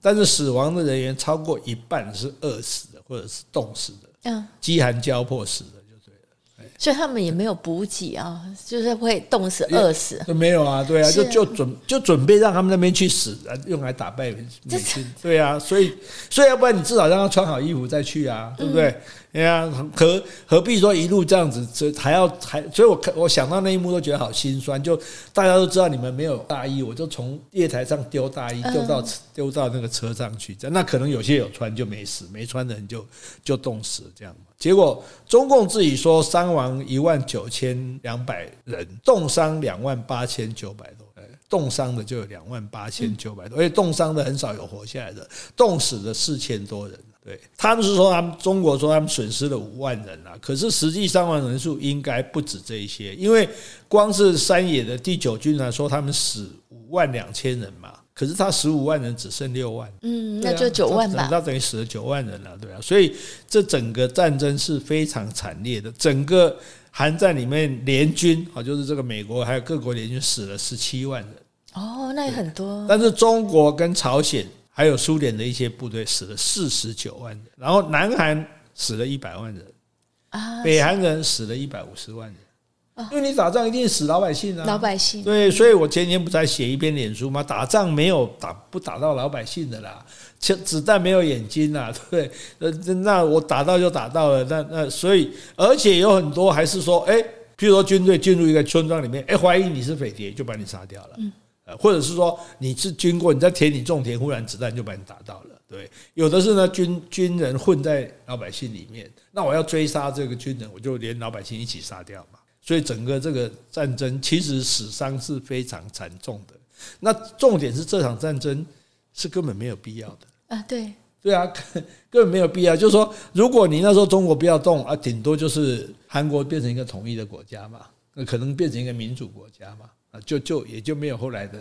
但是死亡的人员超过一半是饿死的或者是冻死的，嗯，饥寒交迫死的就对了。所以他们也没有补给啊，就是会冻死、饿死，都没有啊，对啊，就就准就准备让他们那边去死啊，用来打败美军，对啊，所以所以要不然你至少让他穿好衣服再去啊，对不对？对呀，何何必说一路这样子，这还要还，所以我看我想到那一幕都觉得好心酸。就大家都知道你们没有大衣，我就从月台上丢大衣，丢到丢到那个车上去。那可能有些有穿就没死，没穿的人就就冻死这样。结果中共自己说伤亡一万九千两百人，冻伤两万八千九百多。冻伤的就有两万八千九百多，而且冻伤的很少有活下来的，冻死的四千多人。对，他们是说他们中国说他们损失了五万人啊，可是实际伤亡人数应该不止这一些，因为光是山野的第九军来说他们死五万两千人嘛，可是他十五万人只剩六万，嗯，那就九万吧，那等于死了九万人了，对啊，所以这整个战争是非常惨烈的，整个韩战里面联军啊，就是这个美国还有各国联军死了十七万人，哦，那也很多，但是中国跟朝鲜。还有苏联的一些部队死了四十九万人，然后南韩死了一百万人，啊，北韩人死了一百五十万人，因为你打仗一定死老百姓啊，老百姓。对，所以我前天不才写一篇脸书吗？打仗没有打不打到老百姓的啦，枪子弹没有眼睛呐，对，那那我打到就打到了，那那所以而且有很多还是说，哎，譬如说军队进入一个村庄里面，哎，怀疑你是匪谍，就把你杀掉了。呃，或者是说你是经过你在田里种田，忽然子弹就把你打到了。对，有的是呢，军军人混在老百姓里面，那我要追杀这个军人，我就连老百姓一起杀掉嘛。所以整个这个战争其实死伤是非常惨重的。那重点是这场战争是根本没有必要的啊！对对啊，根本没有必要。就是说，如果你那时候中国不要动啊，顶多就是韩国变成一个统一的国家嘛，那可能变成一个民主国家嘛，啊，就就也就没有后来的。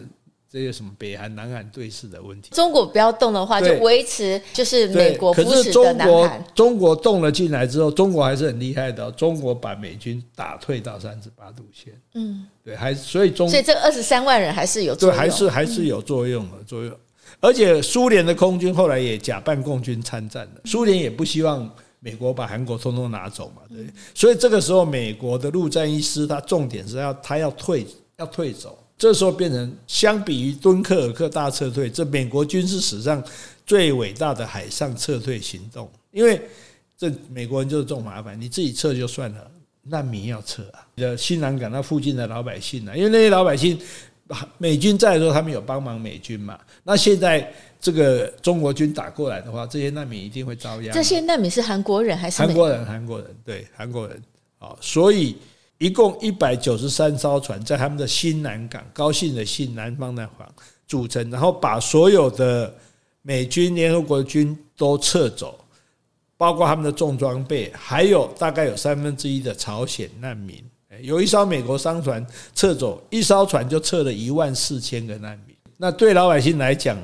这些什么北韩、南韩对峙的问题，中国不要动的话，就维持就是美国扶持的南韩。中国中国动了进来之后，中国还是很厉害的。中国把美军打退到三十八度线，嗯，对，还所以中所以这二十三万人还是有作用，对，还是还是有作用的作用。而且苏联的空军后来也假扮共军参战了，苏联也不希望美国把韩国通通拿走嘛，对。所以这个时候，美国的陆战一师，他重点是要他要退要退走。这时候变成，相比于敦刻尔克大撤退，这美国军事史上最伟大的海上撤退行动。因为这美国人就是这种麻烦，你自己撤就算了，难民要撤啊，的，新南港那附近的老百姓啊，因为那些老百姓，美军在的时候，他们有帮忙美军嘛。那现在这个中国军打过来的话，这些难民一定会遭殃。这些难民是韩国人还是韩国人？韩国人，对，韩国人啊，所以。一共一百九十三艘船在他们的新南港，高兴的兴，南方的方组成，然后把所有的美军、联合国军都撤走，包括他们的重装备，还有大概有三分之一的朝鲜难民。有一艘美国商船撤走，一艘船就撤了一万四千个难民。那对老百姓来讲，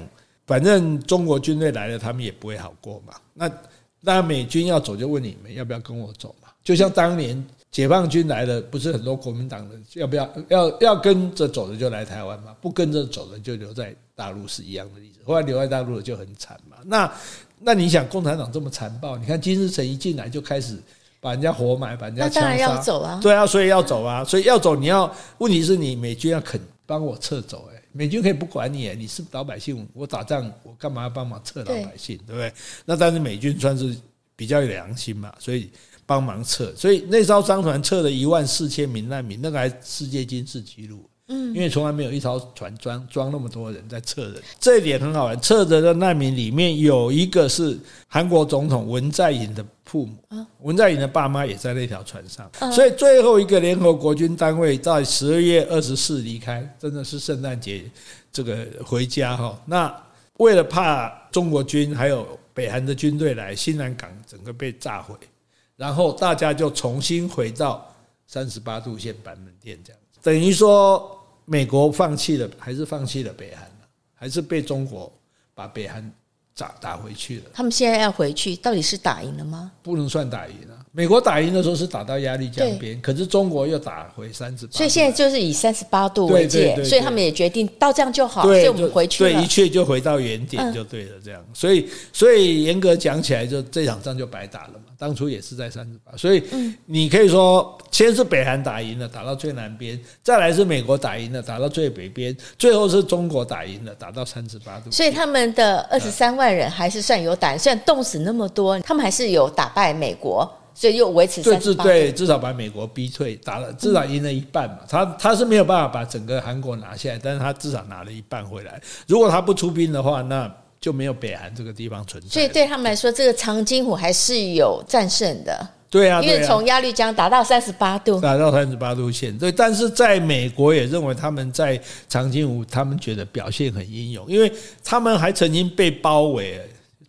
反正中国军队来了，他们也不会好过嘛。那那美军要走，就问你们要不要跟我走嘛？就像当年。解放军来了，不是很多国民党的要不要要要跟着走的就来台湾嘛？不跟着走的就留在大陆是一样的例子。后来留在大陆的就很惨嘛。那那你想，共产党这么残暴？你看金日成一进来就开始把人家活埋，把人家枪杀。那当然要走啊！对啊，所以要走啊！所以要走，你要问题是你美军要肯帮我撤走哎，美军可以不管你哎，你是老百姓，我打仗我干嘛要帮忙撤老百姓？对，对不对？那但是美军算是比较有良心嘛，所以。帮忙撤，所以那艘商船撤了一万四千名难民，那个还世界军事纪录。嗯，因为从来没有一艘船装装那么多人在撤人，这一点很好玩。撤人的难民里面有一个是韩国总统文在寅的父母，文在寅的爸妈也在那条船上。所以最后一个联合国军单位在十二月二十四离开，真的是圣诞节这个回家哈。那为了怕中国军还有北韩的军队来，新南港整个被炸毁。然后大家就重新回到三十八度线板门店这样子，等于说美国放弃了，还是放弃了北韩，还是被中国把北韩打打回去了。他们现在要回去，到底是打赢了吗？不能算打赢了。美国打赢的时候是打到鸭绿江边，可是中国又打回三十八，所以现在就是以三十八度为界，所以他们也决定到这样就好，所以我们回去了，对，一切就回到原点就对了，这样。所以，所以严格讲起来，就这场仗就白打了嘛。当初也是在三十八，所以你可以说，先是北韩打赢了，打到最南边，再来是美国打赢了，打到最北边，最后是中国打赢了，打到三十八度。所以他们的二十三万人还是算有胆，虽然冻死那么多，他们还是有打败美国。所以又维持三十八，对，至少把美国逼退，打了至少赢了一半嘛。他他是没有办法把整个韩国拿下来，但是他至少拿了一半回来。如果他不出兵的话，那就没有北韩这个地方存在。所以对他们来说，这个长津湖还是有战胜的。对啊，因为从鸭绿江达到三十八度，达到三十八度线。对，但是在美国也认为他们在长津湖，他们觉得表现很英勇，因为他们还曾经被包围。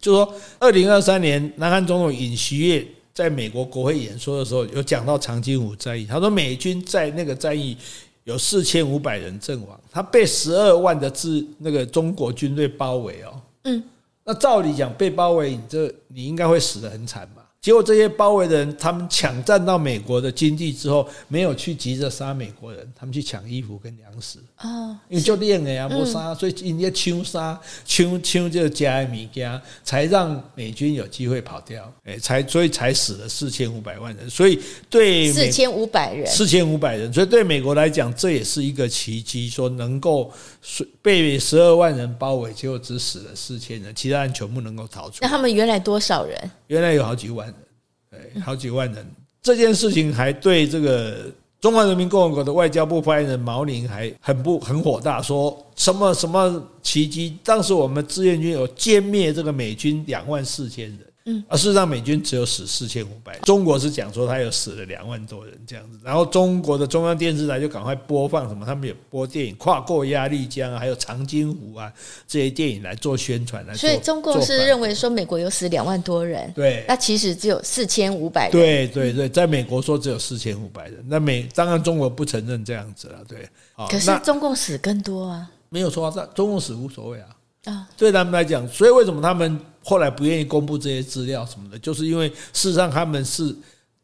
就说二零二三年，南韩总统尹锡悦。在美国国会演说的时候，有讲到长津湖战役。他说，美军在那个战役有四千五百人阵亡，他被十二万的自那个中国军队包围哦。嗯，那照理讲，被包围，你这你应该会死得很惨吧。结果这些包围的人，他们抢占到美国的经济之后，没有去急着杀美国人，他们去抢衣服跟粮食。啊，因为就练了呀，不杀，所以人家抢杀抢抢这个加米加，才让美军有机会跑掉，哎，才所以才死了四千五百万人，所以对四千五百人，四千五百人，所以对美国来讲，这也是一个奇迹，说能够被十二万人包围，结果只死了四千人，其他人全部能够逃出。那他们原来多少人？原来有好几万人。对，好几万人，这件事情还对这个中华人民共和国的外交部发言人毛宁还很不很火大，说什么什么奇迹？当时我们志愿军有歼灭这个美军两万四千人。嗯，而事实上，美军只有死四千五百，中国是讲说他有死了两万多人这样子，然后中国的中央电视台就赶快播放什么，他们也播电影《跨过鸭绿江》啊，还有《长津湖》啊这些电影来做宣传来。所以中共是认为说美国有死两万多人，对，那其实只有四千五百人。对对对，在美国说只有四千五百人，那美当然中国不承认这样子了，对。可是中共死更多啊？没有说啊，中共死无所谓啊。啊，对他们来讲，所以为什么他们后来不愿意公布这些资料什么的，就是因为事实上他们是，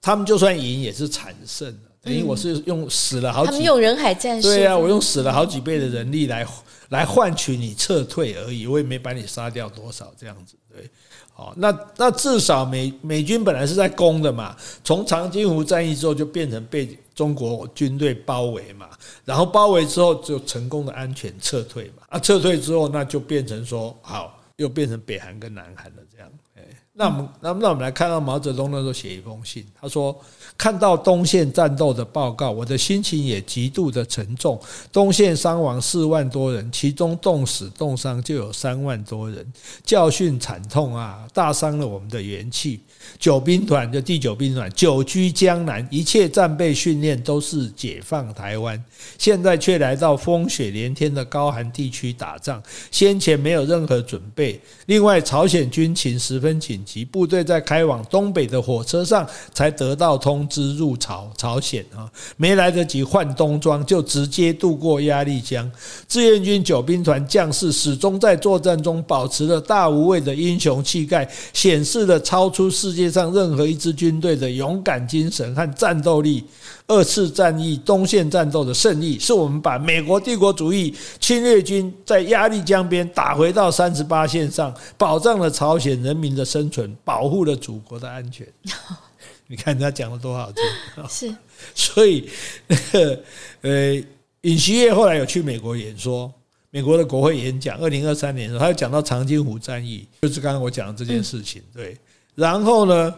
他们就算赢也是惨胜的，等于我是用死了好几，他们用人海战术，对啊，我用死了好几倍的人力来来换取你撤退而已，我也没把你杀掉多少这样子，对。好，那那至少美美军本来是在攻的嘛，从长津湖战役之后就变成被中国军队包围嘛，然后包围之后就成功的安全撤退嘛，啊，撤退之后那就变成说好，又变成北韩跟南韩了这样，哎，那我们那那我们来看到毛泽东那时候写一封信，他说。看到东线战斗的报告，我的心情也极度的沉重。东线伤亡四万多人，其中冻死冻伤就有三万多人，教训惨痛啊，大伤了我们的元气。九兵团就第九兵团久居江南，一切战备训练都是解放台湾，现在却来到风雪连天的高寒地区打仗，先前没有任何准备。另外，朝鲜军情十分紧急，部队在开往东北的火车上才得到通。之入朝朝鲜啊，没来得及换冬装，就直接渡过鸭绿江。志愿军九兵团将士始终在作战中保持了大无畏的英雄气概，显示了超出世界上任何一支军队的勇敢精神和战斗力。二次战役东线战斗的胜利，是我们把美国帝国主义侵略军在鸭绿江边打回到三十八线上，保障了朝鲜人民的生存，保护了祖国的安全。你看他讲的多好听，是，所以那个呃，尹锡悦后来有去美国演说，美国的国会演讲，二零二三年的时候，他又讲到长津湖战役，就是刚刚我讲的这件事情，对。然后呢，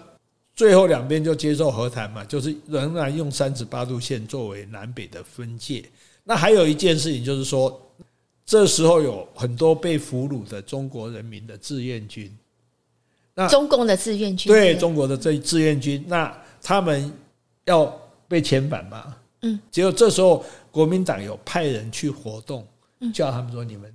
最后两边就接受和谈嘛，就是仍然用三十八度线作为南北的分界。那还有一件事情就是说，这时候有很多被俘虏的中国人民的志愿军。那中共的志愿军对中国的这志愿军，那他们要被遣返嘛？嗯，结果这时候国民党有派人去活动，叫他们说：“你们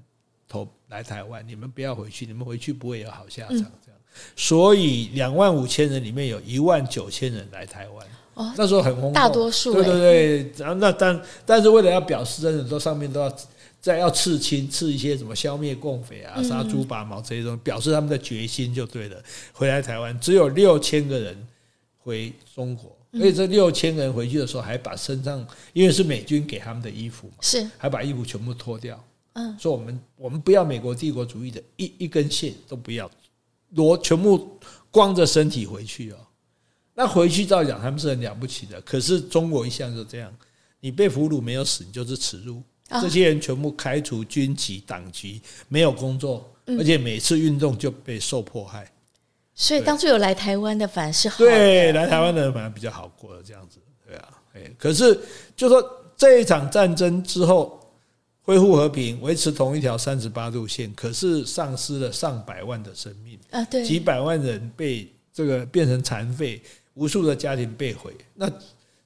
投来台湾，你们不要回去，你们回去不会有好下场。”这样，所以两万五千人里面有一万九千人来台湾。哦，那时候很轰动，大多数对对对。然后那但但是为了要表示真的，都上面都要。再要刺青，刺一些什么消灭共匪啊、杀猪拔毛这些东西，表示他们的决心就对了。回来台湾只有六千个人回中国，而且这六千人回去的时候还把身上，因为是美军给他们的衣服嘛，是还把衣服全部脱掉。嗯，说我们我们不要美国帝国主义的一一根线都不要，裸全部光着身体回去哦。那回去照讲他们是很了不起的，可是中国一向就这样，你被俘虏没有死，你就是耻辱。这些人全部开除军籍、党籍，没有工作，而且每次运动就被受迫害。所以当初有来台湾的反而是好，对，来台湾的人反而比较好过了，这样子，对啊，可是就说这一场战争之后恢复和平，维持同一条三十八度线，可是丧失了上百万的生命。啊，对，几百万人被这个变成残废，无数的家庭被毁，那。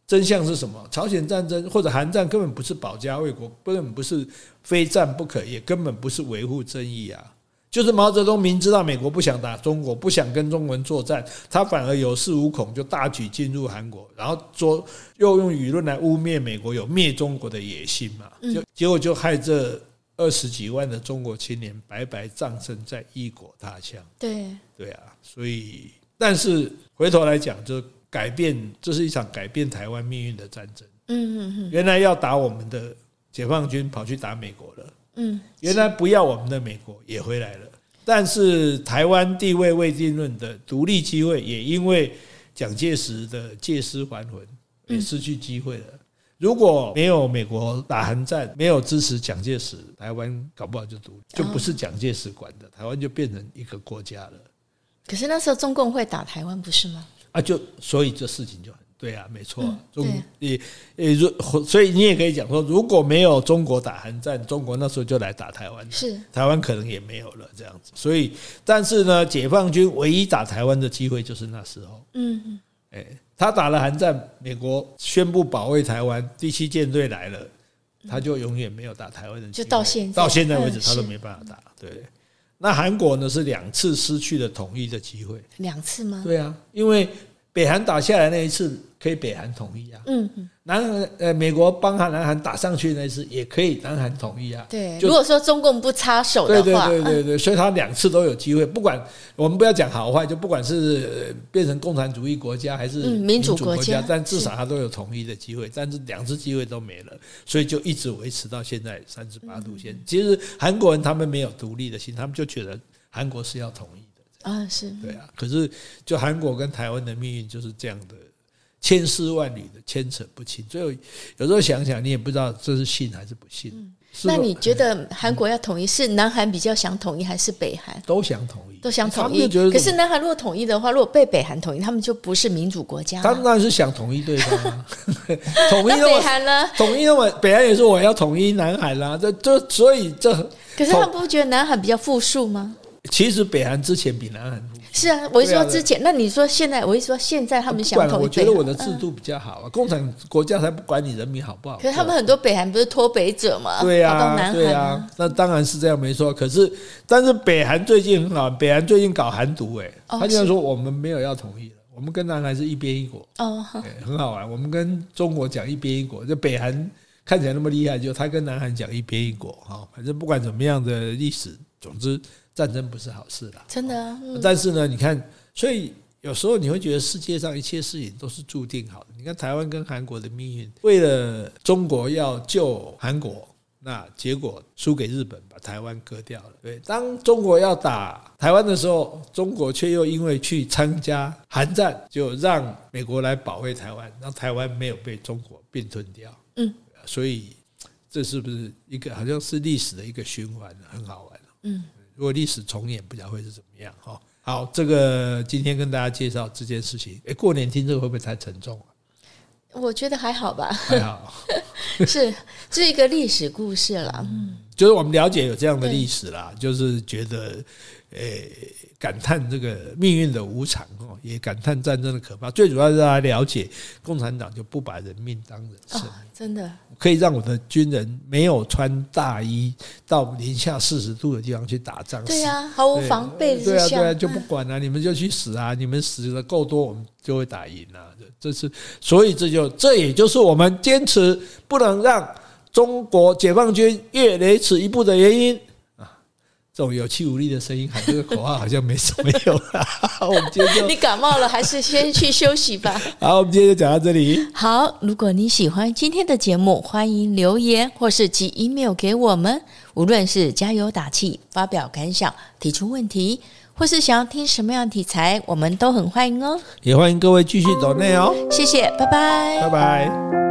真相是什么？朝鲜战争或者韩战根本不是保家卫国，根本不是非战不可，也根本不是维护正义啊！就是毛泽东明知道美国不想打中国，不想跟中国人作战，他反而有恃无恐，就大举进入韩国，然后说又用舆论来污蔑美国有灭中国的野心嘛？就结果就害这二十几万的中国青年白白葬身在异国他乡。对对啊，所以但是回头来讲就。改变，这是一场改变台湾命运的战争。嗯嗯嗯。原来要打我们的解放军跑去打美国了。嗯。原来不要我们的美国也回来了。但是台湾地位未定论的独立机会，也因为蒋介石的借尸还魂，也失去机会了。如果没有美国打韩战，没有支持蒋介石，台湾搞不好就独立，就不是蒋介石管的，台湾就变成一个国家了。可是那时候中共会打台湾，不是吗？啊，就所以这事情就很对啊，没错，中也也如，所以你也可以讲说，如果没有中国打韩战，中国那时候就来打台湾，是。台湾可能也没有了这样子。所以，但是呢，解放军唯一打台湾的机会就是那时候，嗯，哎，他打了韩战，美国宣布保卫台湾，第七舰队来了，他就永远没有打台湾的机会，就到现到现在为止，他都没办法打。对，那韩国呢是两次失去了统一的机会，两次吗？对啊，因为北韩打下来那一次。可以北韩统一啊，嗯，南韩呃，美国帮他南韩打上去那一次也可以南韩统一啊。对，如果说中共不插手的话，对对对对对，所以他两次都有机会。不管我们不要讲好坏，就不管是变成共产主义国家还是民主国家，但至少他都有统一的机会。但是两次机会都没了，所以就一直维持到现在三十八度线。其实韩国人他们没有独立的心，他们就觉得韩国是要统一的啊，是对啊。可是就韩国跟台湾的命运就是这样的。千丝万缕的牵扯不清，最后有时候想想，你也不知道这是信还是不信。嗯、那你觉得韩国要统一，是南韩比较想统一，还是北韩都想统一？都想统一。可是南韩如果统一的话，如果被北韩统一，他们就不是民主国家。当然是想统一对方啊。统一北韩呢？统一那么北韩也是我要统一南韩啦。这这所以这。可是他们不觉得南韩比较富庶吗？其实北韩之前比南韩。是啊，我一说之前，那你说现在，我一说现在他们想统一，我觉得我的制度比较好啊。共产国家才不管你人民好不好。可是他们很多北韩不是脱北者吗？对呀，对呀，那当然是这样没错。可是，但是北韩最近很好，北韩最近搞韩独，哎，他竟然说我们没有要统一了，我们跟南韩是一边一国。哦，很好玩。我们跟中国讲一边一国，就北韩看起来那么厉害，就他跟南韩讲一边一国。哈，反正不管怎么样的历史，总之。战争不是好事啦，真的、啊。嗯、但是呢，你看，所以有时候你会觉得世界上一切事情都是注定好的。你看台湾跟韩国的命运，为了中国要救韩国，那结果输给日本，把台湾割掉了。对，当中国要打台湾的时候，中国却又因为去参加韩战，就让美国来保卫台湾，让台湾没有被中国并吞掉。嗯，所以这是不是一个好像是历史的一个循环，很好玩。嗯。如果历史重演，不知道会是怎么样哈。好，这个今天跟大家介绍这件事情。哎，过年听这个会不会太沉重啊？我觉得还好吧，还好，是这一个历史故事啦。嗯，就是我们了解有这样的历史啦，就是觉得诶。感叹这个命运的无常哦，也感叹战争的可怕。最主要是大家了解，共产党就不把人命当人生，真的可以让我的军人没有穿大衣到零下四十度的地方去打仗。对呀，毫无防备之下，对啊，对啊，就不管了，你们就去死啊！你们死的够多，我们就会打赢啊！这是所以这就这也就是我们坚持不能让中国解放军越雷池一步的原因。这种有气无力的声音喊这个口号好像没什么用 啊！我们今天就你感冒了，还是先去休息吧。好，我们今天就讲到这里。好，如果你喜欢今天的节目，欢迎留言或是寄 email 给我们。无论是加油打气、发表感想、提出问题，或是想要听什么样的题材，我们都很欢迎哦。也欢迎各位继续走内哦。谢谢，拜拜，拜拜。